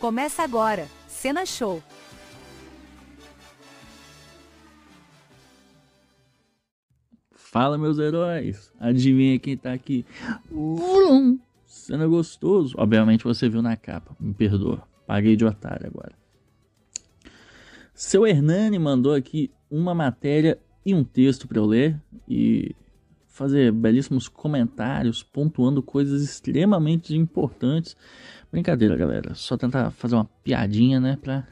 Começa agora, Cena Show. Fala, meus heróis. Adivinha quem tá aqui? Vrum! Cena gostoso. Obviamente você viu na capa. Me perdoa. Paguei de otário agora. Seu Hernani mandou aqui uma matéria e um texto para eu ler e fazer belíssimos comentários, pontuando coisas extremamente importantes. Brincadeira, galera. Só tentar fazer uma piadinha, né, pra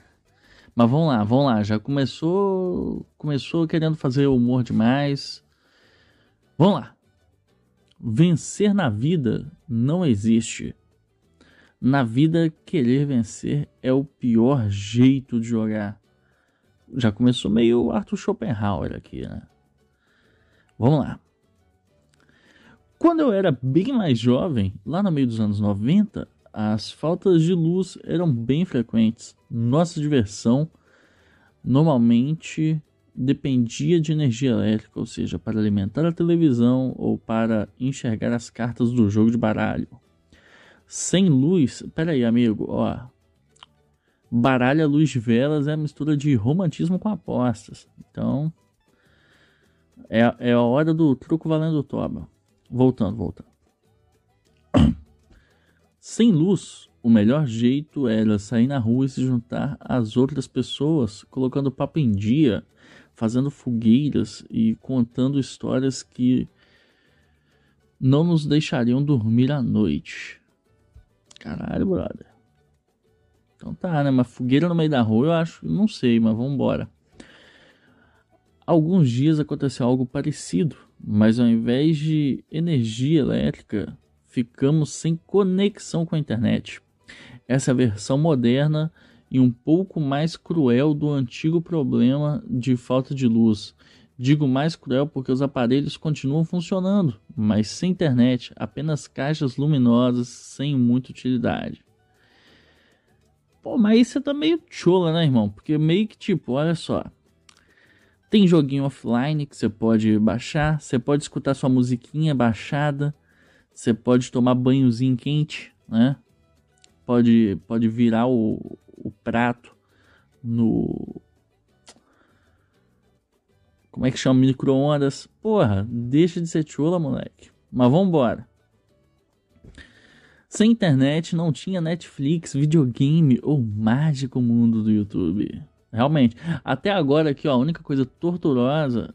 mas vamos lá, vamos lá. Já começou, começou querendo fazer humor demais. Vamos lá. Vencer na vida não existe. Na vida, querer vencer é o pior jeito de jogar. Já começou meio Arthur Schopenhauer aqui, né? Vamos lá. Quando eu era bem mais jovem, lá no meio dos anos 90, as faltas de luz eram bem frequentes. Nossa diversão normalmente dependia de energia elétrica, ou seja, para alimentar a televisão ou para enxergar as cartas do jogo de baralho. Sem luz, pera aí, amigo, ó. Baralho à luz de velas é a mistura de romantismo com apostas. Então, é, é a hora do truco valendo toba. Voltando, voltando. Sem luz, o melhor jeito era sair na rua e se juntar às outras pessoas, colocando papo em dia, fazendo fogueiras e contando histórias que não nos deixariam dormir à noite. Caralho, brother. Então tá, né? Mas fogueira no meio da rua eu acho, não sei, mas vamos embora. Alguns dias aconteceu algo parecido, mas ao invés de energia elétrica, ficamos sem conexão com a internet. Essa é a versão moderna e um pouco mais cruel do antigo problema de falta de luz. Digo mais cruel porque os aparelhos continuam funcionando, mas sem internet, apenas caixas luminosas sem muita utilidade. Pô, mas isso tá meio chola, né, irmão? Porque meio que tipo, olha só. Tem joguinho offline que você pode baixar, você pode escutar sua musiquinha baixada, você pode tomar banhozinho quente, né? Pode, pode virar o, o prato no. Como é que chama? Micro-ondas. Porra, deixa de ser chola, moleque. Mas vambora. Sem internet não tinha Netflix, videogame ou mágico mundo do YouTube. Realmente. Até agora aqui, ó, a única coisa torturosa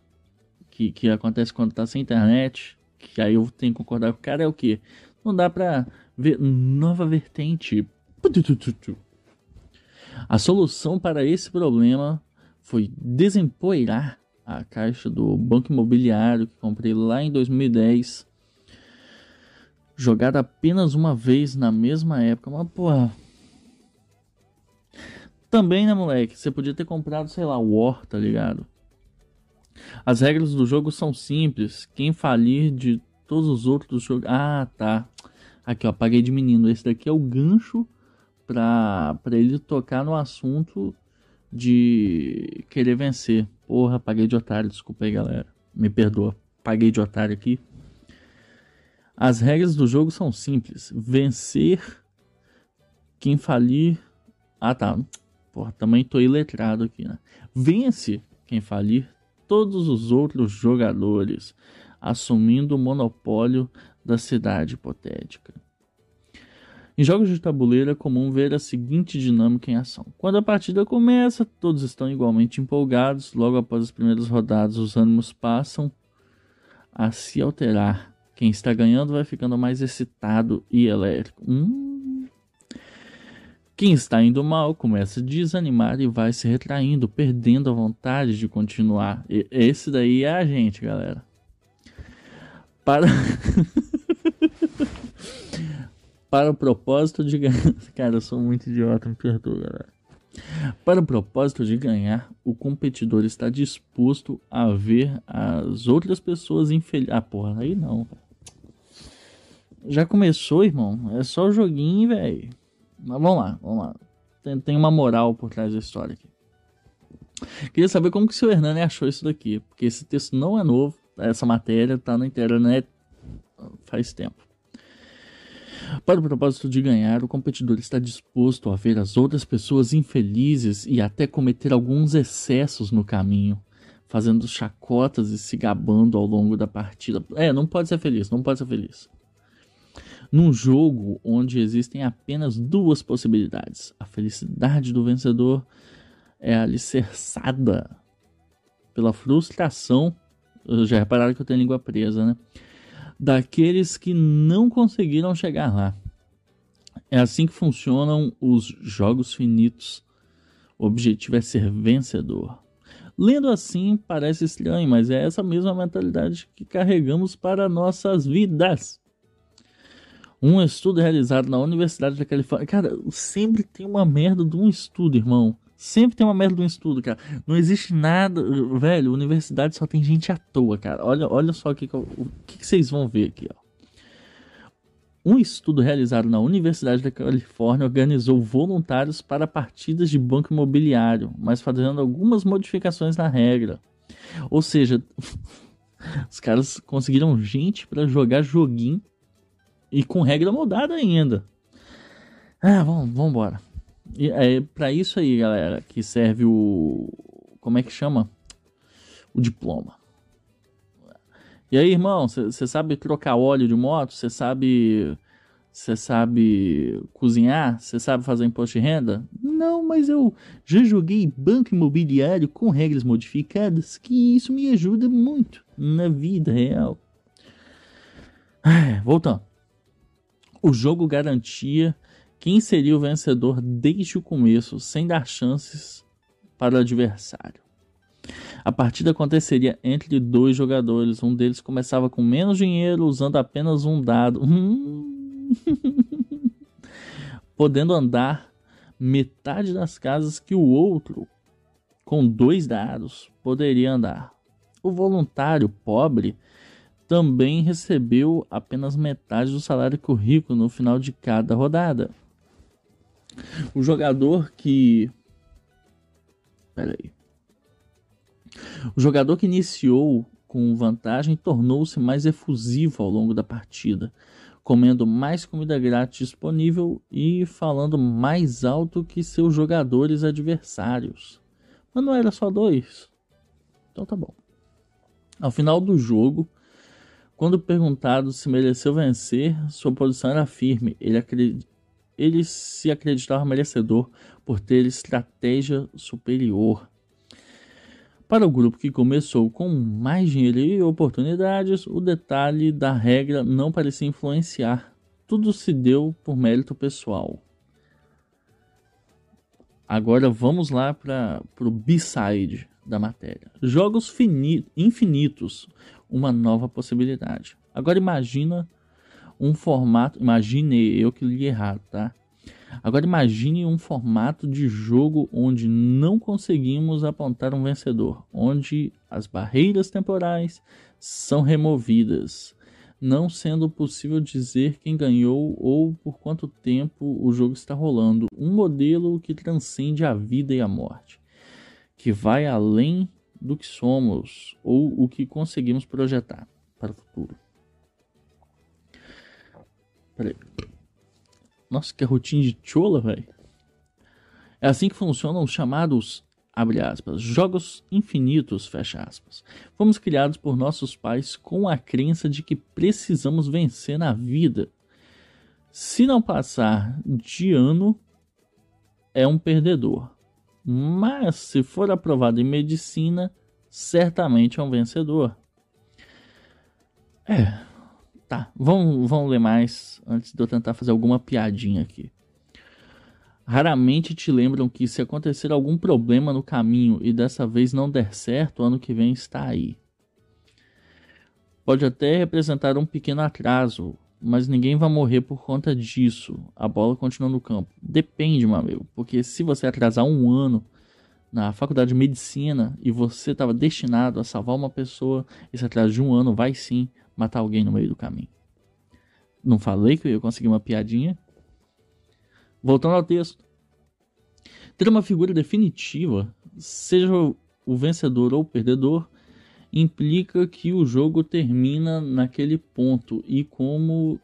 que, que acontece quando tá sem internet, que aí eu tenho que concordar com o cara, é o que? Não dá pra ver nova vertente. A solução para esse problema foi desempoeirar a caixa do banco imobiliário que comprei lá em 2010. Jogada apenas uma vez na mesma época. Mas, porra. Também, né, moleque? Você podia ter comprado, sei lá, War, tá ligado? As regras do jogo são simples. Quem falir de todos os outros jogos. Ah, tá. Aqui, ó, paguei de menino. Esse daqui é o gancho pra ele tocar no assunto de querer vencer. Porra, paguei de otário. Desculpa aí, galera. Me perdoa. Paguei de otário aqui. As regras do jogo são simples. Vencer quem falir. Ah, tá. Porra, também tô iletrado aqui, né? Vence quem falir todos os outros jogadores, assumindo o monopólio da cidade hipotética. Em jogos de tabuleiro é comum ver a seguinte dinâmica em ação. Quando a partida começa, todos estão igualmente empolgados. Logo após as primeiras rodadas, os ânimos passam a se alterar. Quem está ganhando vai ficando mais excitado e elétrico. Hum, quem está indo mal começa a desanimar e vai se retraindo, perdendo a vontade de continuar. E esse daí é a gente, galera. Para. Para o propósito de ganhar. Cara, eu sou muito idiota, me perdoa, galera. Para o propósito de ganhar, o competidor está disposto a ver as outras pessoas infelizes. Ah, porra, aí não. Já começou, irmão? É só o joguinho, velho. Mas vamos lá, vamos lá. Tem, tem uma moral por trás da história aqui. Queria saber como que o seu Hernani achou isso daqui, porque esse texto não é novo, essa matéria tá na internet faz tempo. Para o propósito de ganhar, o competidor está disposto a ver as outras pessoas infelizes e até cometer alguns excessos no caminho, fazendo chacotas e se gabando ao longo da partida. É, não pode ser feliz, não pode ser feliz. Num jogo onde existem apenas duas possibilidades, a felicidade do vencedor é alicerçada pela frustração. Já repararam que eu tenho língua presa, né? daqueles que não conseguiram chegar lá. É assim que funcionam os jogos finitos. O objetivo é ser vencedor. Lendo assim parece estranho, mas é essa mesma mentalidade que carregamos para nossas vidas. Um estudo realizado na Universidade da Califórnia. Cara, sempre tem uma merda de um estudo, irmão. Sempre tem uma merda de um estudo, cara. Não existe nada. Velho, universidade só tem gente à toa, cara. Olha, olha só o que, o que, que vocês vão ver aqui, ó. Um estudo realizado na Universidade da Califórnia organizou voluntários para partidas de banco imobiliário, mas fazendo algumas modificações na regra. Ou seja, os caras conseguiram gente para jogar joguinho e com regra mudada ainda. Ah, vamos, vamos embora. E é para isso aí, galera, que serve o. Como é que chama? O diploma. E aí, irmão, você sabe trocar óleo de moto? Você sabe. Você sabe cozinhar? Você sabe fazer imposto de renda? Não, mas eu já joguei banco imobiliário com regras modificadas, que isso me ajuda muito na vida real. voltando. O jogo garantia quem seria o vencedor desde o começo, sem dar chances para o adversário. A partida aconteceria entre dois jogadores. Um deles começava com menos dinheiro, usando apenas um dado, hum. podendo andar metade das casas que o outro, com dois dados, poderia andar. O voluntário pobre também recebeu apenas metade do salário que o rico no final de cada rodada. O jogador que. Pera aí. O jogador que iniciou com vantagem tornou-se mais efusivo ao longo da partida, comendo mais comida grátis disponível e falando mais alto que seus jogadores adversários. Mas não era só dois. Então tá bom. Ao final do jogo, quando perguntado se mereceu vencer, sua posição era firme. Ele, acreditava ele se acreditava merecedor por ter estratégia superior. Para o grupo que começou com mais dinheiro e oportunidades, o detalhe da regra não parecia influenciar. Tudo se deu por mérito pessoal. Agora vamos lá para o B-side da matéria. Jogos infinitos, uma nova possibilidade. Agora imagina um formato. Imagine eu que li errado, tá? Agora imagine um formato de jogo onde não conseguimos apontar um vencedor, onde as barreiras temporais são removidas, não sendo possível dizer quem ganhou ou por quanto tempo o jogo está rolando. Um modelo que transcende a vida e a morte, que vai além do que somos ou o que conseguimos projetar para o futuro. Peraí. Nossa, que rotina de chola, velho. É assim que funcionam os chamados, abre aspas, jogos infinitos, fecha aspas. Fomos criados por nossos pais com a crença de que precisamos vencer na vida. Se não passar de ano, é um perdedor. Mas se for aprovado em medicina, certamente é um vencedor. É, Tá, vamos, vamos ler mais antes de eu tentar fazer alguma piadinha aqui. Raramente te lembram que se acontecer algum problema no caminho e dessa vez não der certo, ano que vem está aí. Pode até representar um pequeno atraso, mas ninguém vai morrer por conta disso. A bola continua no campo. Depende, meu amigo, porque se você atrasar um ano na faculdade de medicina e você estava destinado a salvar uma pessoa, esse atraso de um ano vai sim matar alguém no meio do caminho. Não falei que eu ia conseguir uma piadinha? Voltando ao texto. Ter uma figura definitiva, seja o vencedor ou o perdedor, implica que o jogo termina naquele ponto e como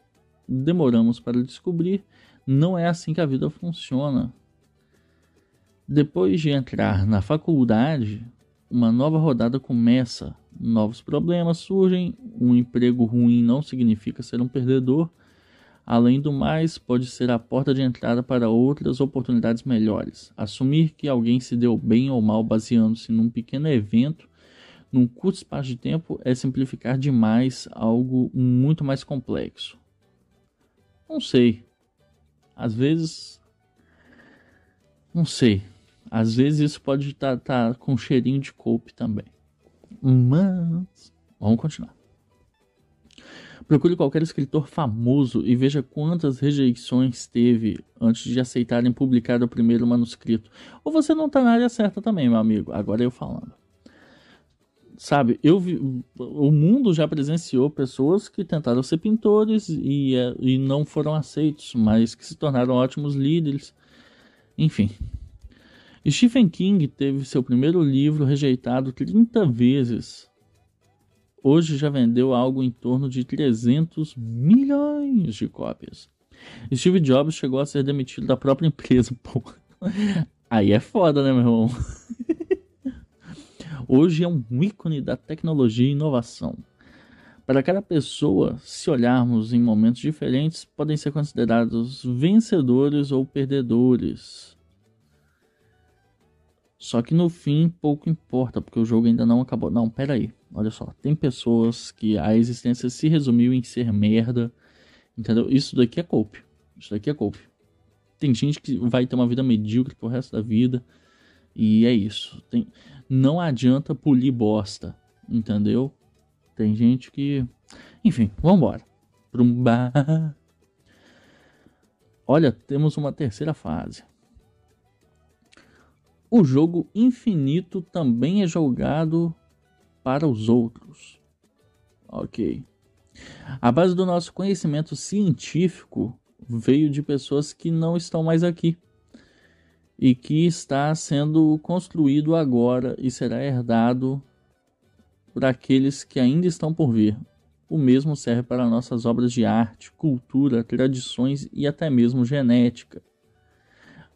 demoramos para descobrir, não é assim que a vida funciona. Depois de entrar na faculdade, uma nova rodada começa, novos problemas surgem, um emprego ruim não significa ser um perdedor. Além do mais, pode ser a porta de entrada para outras oportunidades melhores. Assumir que alguém se deu bem ou mal baseando-se num pequeno evento, num curto espaço de tempo, é simplificar demais algo muito mais complexo. Não sei. Às vezes. Não sei. Às vezes isso pode estar tá, tá com cheirinho de coupe também. Mas. Vamos continuar. Procure qualquer escritor famoso e veja quantas rejeições teve antes de aceitarem publicar o primeiro manuscrito. Ou você não está na área certa também, meu amigo. Agora eu falando. Sabe, eu vi, o mundo já presenciou pessoas que tentaram ser pintores e, é, e não foram aceitos, mas que se tornaram ótimos líderes. Enfim, Stephen King teve seu primeiro livro rejeitado 30 vezes. Hoje já vendeu algo em torno de 300 milhões de cópias. Steve Jobs chegou a ser demitido da própria empresa. Pô. Aí é foda, né, meu irmão? Hoje é um ícone da tecnologia e inovação. Para cada pessoa, se olharmos em momentos diferentes, podem ser considerados vencedores ou perdedores. Só que no fim pouco importa, porque o jogo ainda não acabou. Não, pera aí. Olha só, tem pessoas que a existência se resumiu em ser merda. Entendeu? Isso daqui é cope. Isso daqui é cope. Tem gente que vai ter uma vida medíocre pro resto da vida. E é isso. Tem... Não adianta polir bosta. Entendeu? Tem gente que. Enfim, vambora. Pra um bar. Olha, temos uma terceira fase. O jogo infinito também é jogado para os outros. Ok. A base do nosso conhecimento científico veio de pessoas que não estão mais aqui e que está sendo construído agora e será herdado por aqueles que ainda estão por vir. O mesmo serve para nossas obras de arte, cultura, tradições e até mesmo genética.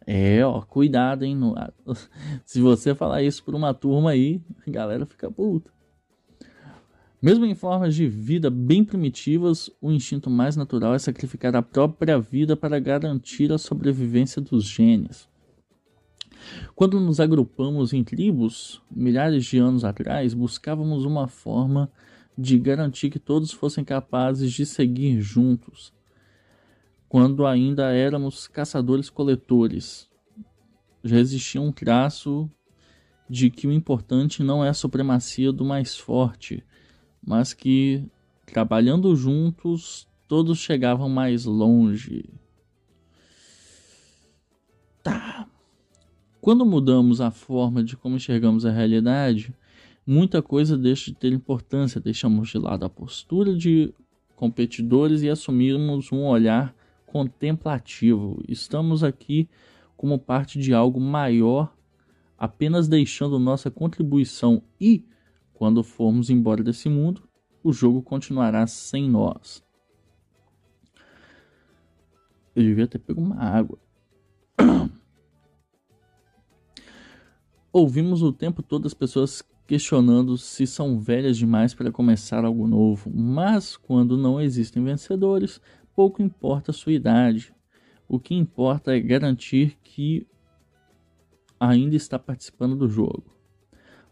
É, ó, cuidado, hein? Se você falar isso por uma turma aí, a galera fica puta. Mesmo em formas de vida bem primitivas, o instinto mais natural é sacrificar a própria vida para garantir a sobrevivência dos genes. Quando nos agrupamos em tribos, milhares de anos atrás, buscávamos uma forma de garantir que todos fossem capazes de seguir juntos, quando ainda éramos caçadores-coletores. Já existia um traço de que o importante não é a supremacia do mais forte, mas que, trabalhando juntos, todos chegavam mais longe. Tá. Quando mudamos a forma de como enxergamos a realidade, muita coisa deixa de ter importância. Deixamos de lado a postura de competidores e assumimos um olhar contemplativo. Estamos aqui como parte de algo maior, apenas deixando nossa contribuição e, quando formos embora desse mundo, o jogo continuará sem nós. Eu devia ter pego uma água. Ouvimos o tempo todo as pessoas questionando se são velhas demais para começar algo novo, mas quando não existem vencedores, pouco importa a sua idade. O que importa é garantir que ainda está participando do jogo.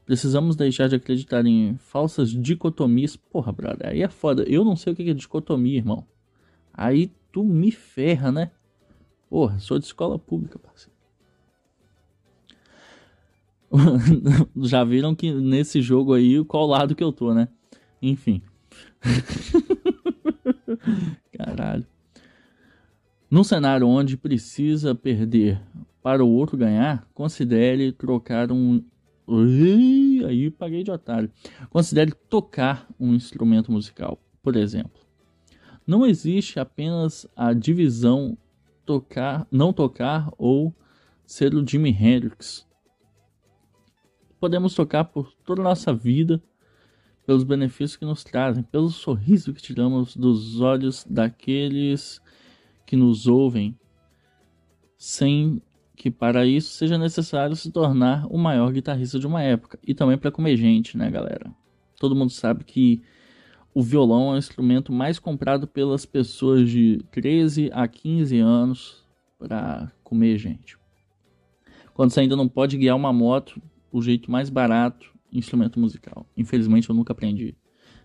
Precisamos deixar de acreditar em falsas dicotomias. Porra, brother, aí é foda. Eu não sei o que é dicotomia, irmão. Aí tu me ferra, né? Porra, sou de escola pública, parceiro. Já viram que nesse jogo aí, qual lado que eu tô, né? Enfim. Caralho. Num cenário onde precisa perder para o outro ganhar, considere trocar um. Aí paguei de otário. Considere tocar um instrumento musical, por exemplo. Não existe apenas a divisão tocar, não tocar ou ser o Jimi Hendrix. Podemos tocar por toda a nossa vida pelos benefícios que nos trazem, pelo sorriso que tiramos dos olhos daqueles que nos ouvem, sem que para isso seja necessário se tornar o maior guitarrista de uma época e também para comer gente, né, galera? Todo mundo sabe que o violão é o instrumento mais comprado pelas pessoas de 13 a 15 anos para comer gente. Quando você ainda não pode guiar uma moto, o jeito mais barato, instrumento musical. Infelizmente eu nunca aprendi.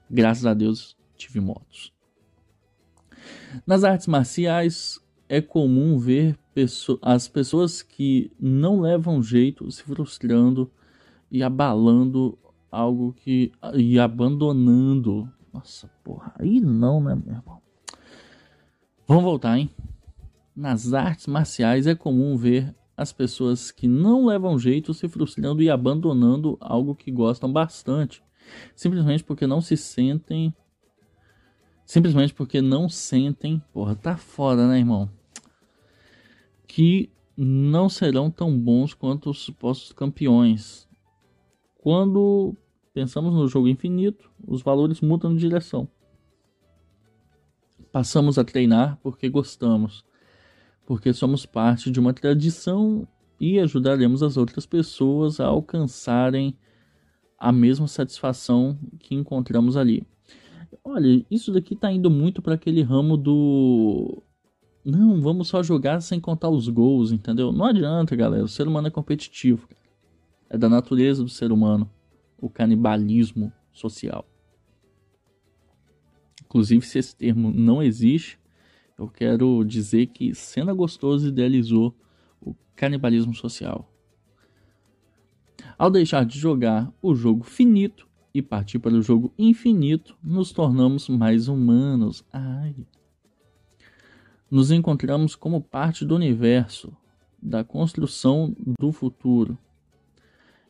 Graças a Deus tive motos. Nas artes marciais é comum ver as pessoas que não levam jeito se frustrando e abalando algo que. e abandonando. Nossa, porra, aí não, né, meu irmão? Vamos voltar, hein? Nas artes marciais é comum ver as pessoas que não levam jeito se frustrando e abandonando algo que gostam bastante, simplesmente porque não se sentem. Simplesmente porque não sentem. Porra, tá foda, né, irmão? Que não serão tão bons quanto os supostos campeões. Quando pensamos no jogo infinito, os valores mudam de direção. Passamos a treinar porque gostamos porque somos parte de uma tradição e ajudaremos as outras pessoas a alcançarem a mesma satisfação que encontramos ali. Olha, isso daqui tá indo muito para aquele ramo do não, vamos só jogar sem contar os gols, entendeu? Não adianta, galera. O ser humano é competitivo. É da natureza do ser humano o canibalismo social. Inclusive, se esse termo não existe, eu quero dizer que Cena Gostoso idealizou o canibalismo social. Ao deixar de jogar o jogo finito e partir para o jogo infinito, nos tornamos mais humanos. Ai. Nos encontramos como parte do universo, da construção do futuro.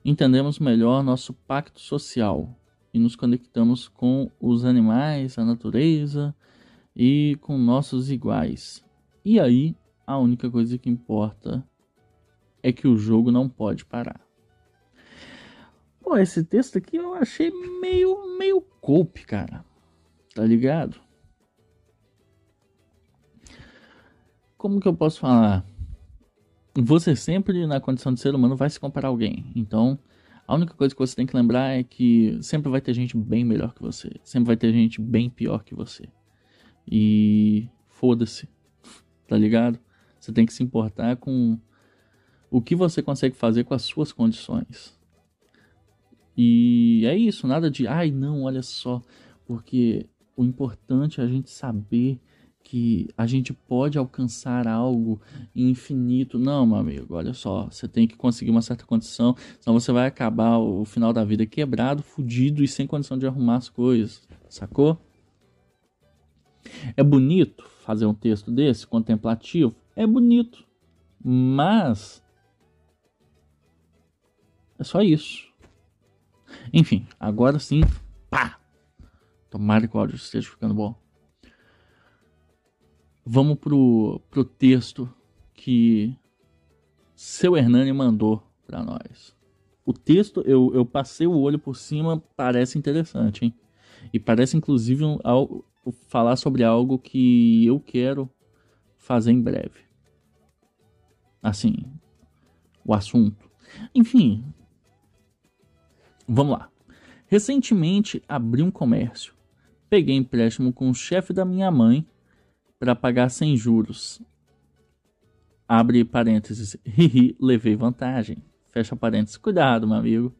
Entendemos melhor nosso pacto social e nos conectamos com os animais, a natureza e com nossos iguais. E aí, a única coisa que importa é que o jogo não pode parar. Pô, esse texto aqui eu achei meio meio cope, cara. Tá ligado? Como que eu posso falar? Você sempre na condição de ser humano vai se comparar a alguém. Então, a única coisa que você tem que lembrar é que sempre vai ter gente bem melhor que você, sempre vai ter gente bem pior que você. E foda-se, tá ligado? Você tem que se importar com o que você consegue fazer com as suas condições. E é isso, nada de, ai não, olha só, porque o importante é a gente saber que a gente pode alcançar algo infinito. Não, meu amigo, olha só, você tem que conseguir uma certa condição, senão você vai acabar o final da vida quebrado, fudido e sem condição de arrumar as coisas, sacou? É bonito fazer um texto desse, contemplativo? É bonito. Mas. É só isso. Enfim, agora sim. Pá! Tomara que o áudio esteja ficando bom. Vamos pro, pro texto que seu Hernani mandou para nós. O texto, eu, eu passei o olho por cima, parece interessante, hein? E parece inclusive um, falar sobre algo que eu quero fazer em breve. Assim, o assunto. Enfim, vamos lá. Recentemente abri um comércio. Peguei empréstimo com o chefe da minha mãe para pagar sem juros. Abre parênteses. Hihi, levei vantagem. Fecha parênteses. Cuidado, meu amigo.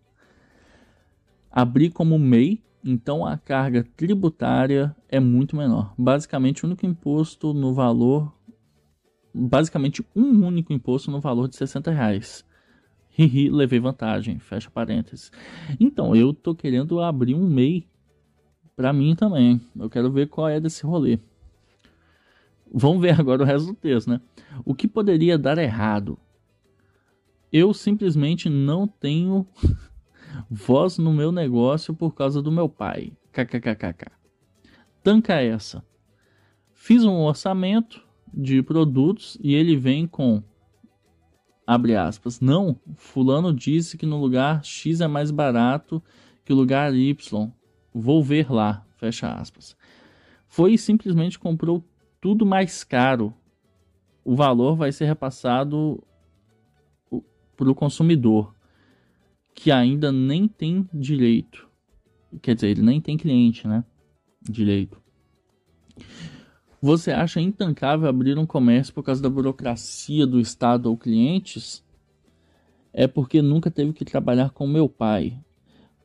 Abri como MEI então a carga tributária é muito menor. Basicamente, o único imposto no valor. Basicamente, um único imposto no valor de 60 reais. Hihi, levei vantagem. Fecha parênteses. Então, eu tô querendo abrir um MEI para mim também. Eu quero ver qual é desse rolê. Vamos ver agora o resto do texto, né? O que poderia dar errado? Eu simplesmente não tenho Voz no meu negócio por causa do meu pai. KKKKK. Tanca essa. Fiz um orçamento de produtos e ele vem com abre aspas. Não, fulano disse que no lugar X é mais barato que o lugar Y. Vou ver lá, fecha aspas. Foi e simplesmente comprou tudo mais caro. O valor vai ser repassado para o consumidor, que ainda nem tem direito. Quer dizer, ele nem tem cliente, né? Direito. Você acha intancável abrir um comércio por causa da burocracia do Estado ou clientes? É porque nunca teve que trabalhar com meu pai.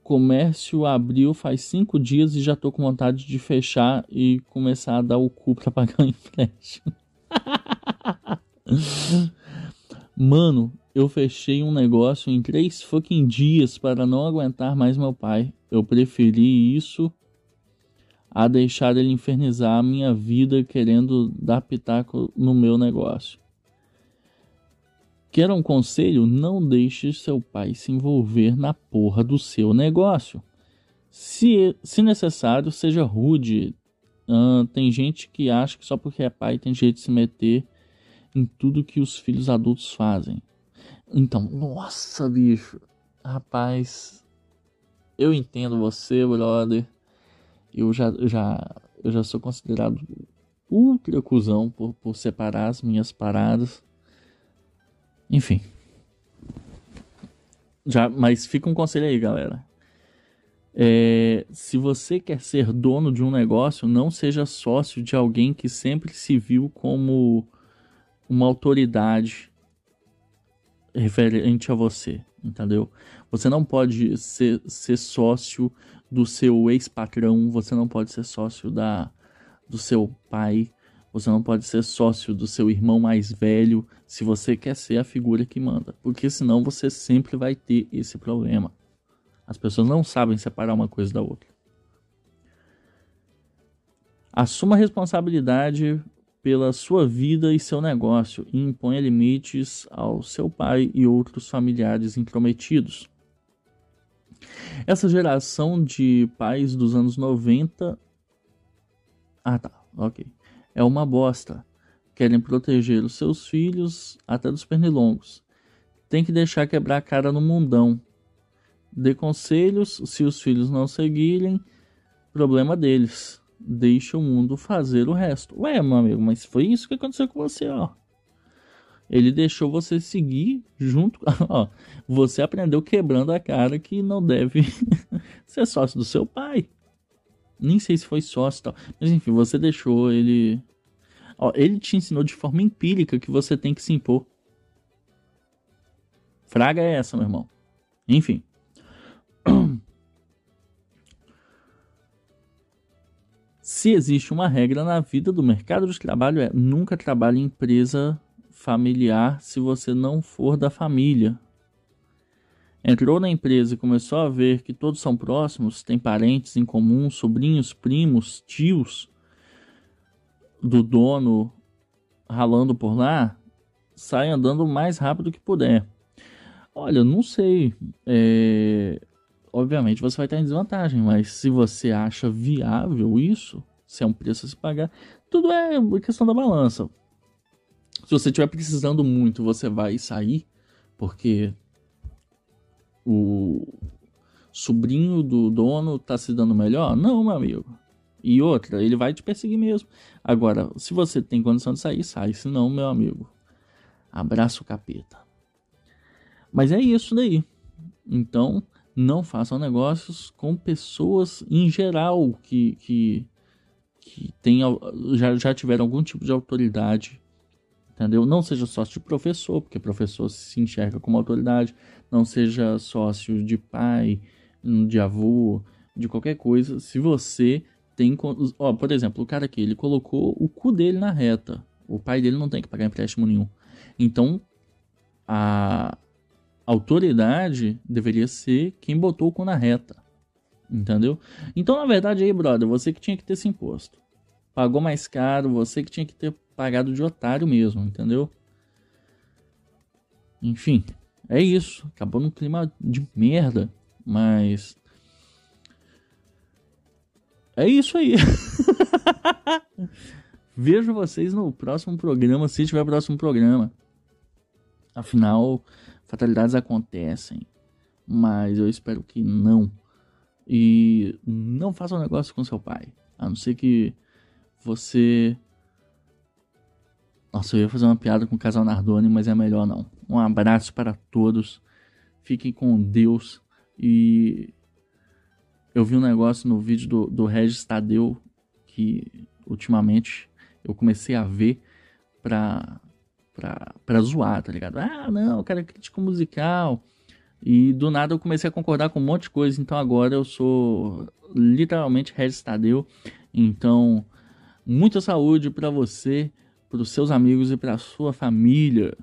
Comércio abriu faz cinco dias e já tô com vontade de fechar e começar a dar o cu pra pagar o empréstimo. Mano, eu fechei um negócio em três fucking dias para não aguentar mais meu pai. Eu preferi isso a deixar ele infernizar a minha vida querendo dar pitaco no meu negócio. Quer um conselho? Não deixe seu pai se envolver na porra do seu negócio. Se, se necessário, seja rude. Uh, tem gente que acha que só porque é pai tem jeito de se meter em tudo que os filhos adultos fazem. Então, nossa, bicho. Rapaz, eu entendo você, brother. Eu já, já, eu já sou considerado ultra cuzão por, por separar as minhas paradas. Enfim. Já, mas fica um conselho aí, galera. É, se você quer ser dono de um negócio, não seja sócio de alguém que sempre se viu como uma autoridade referente a você, entendeu? Você não pode ser, ser sócio do seu ex-patrão, você não pode ser sócio da, do seu pai, você não pode ser sócio do seu irmão mais velho se você quer ser a figura que manda, porque senão você sempre vai ter esse problema. As pessoas não sabem separar uma coisa da outra. Assuma responsabilidade pela sua vida e seu negócio e imponha limites ao seu pai e outros familiares intrometidos. Essa geração de pais dos anos 90. Ah, tá, ok. É uma bosta. Querem proteger os seus filhos até dos pernilongos. Tem que deixar quebrar a cara no mundão. Dê conselhos, se os filhos não seguirem, problema deles deixa o mundo fazer o resto. Ué, meu amigo, mas foi isso que aconteceu com você, ó. Ele deixou você seguir junto. Ó, você aprendeu quebrando a cara que não deve ser sócio do seu pai. Nem sei se foi sócio e tal. Mas enfim, você deixou ele. Ó, ele te ensinou de forma empírica que você tem que se impor. Fraga é essa, meu irmão. Enfim. Se existe uma regra na vida do mercado de trabalho é nunca trabalhe em empresa familiar se você não for da família. Entrou na empresa e começou a ver que todos são próximos, tem parentes em comum, sobrinhos, primos, tios do dono ralando por lá, sai andando o mais rápido que puder. Olha, não sei. É obviamente você vai estar em desvantagem, mas se você acha viável isso, se é um preço a se pagar, tudo é questão da balança. Se você estiver precisando muito, você vai sair, porque o sobrinho do dono está se dando melhor? Não, meu amigo. E outra, ele vai te perseguir mesmo. Agora, se você tem condição de sair, sai. Se não, meu amigo, abraço capeta. Mas é isso daí. Então, não façam negócios com pessoas em geral que, que, que tenham, já, já tiveram algum tipo de autoridade. Entendeu? Não seja sócio de professor, porque professor se enxerga como autoridade. Não seja sócio de pai, de avô, de qualquer coisa. Se você tem. Ó, por exemplo, o cara aqui, ele colocou o cu dele na reta. O pai dele não tem que pagar empréstimo nenhum. Então, a, autoridade deveria ser quem botou o cu na reta. Entendeu? Então, na verdade, aí, brother, você que tinha que ter esse imposto. Pagou mais caro, você que tinha que ter pagado de otário mesmo, entendeu? Enfim, é isso. Acabou num clima de merda, mas. É isso aí. Vejo vocês no próximo programa, se tiver próximo programa. Afinal, fatalidades acontecem, mas eu espero que não. E não faça um negócio com seu pai. A não ser que você. Nossa, eu ia fazer uma piada com o casal Nardoni, mas é melhor não. Um abraço para todos. Fiquem com Deus. E eu vi um negócio no vídeo do, do Regis Tadeu que ultimamente eu comecei a ver pra, pra, pra zoar, tá ligado? Ah, não, o cara é crítico musical. E do nada eu comecei a concordar com um monte de coisa. Então agora eu sou literalmente Regis Tadeu. Então, muita saúde para você, para os seus amigos e para sua família.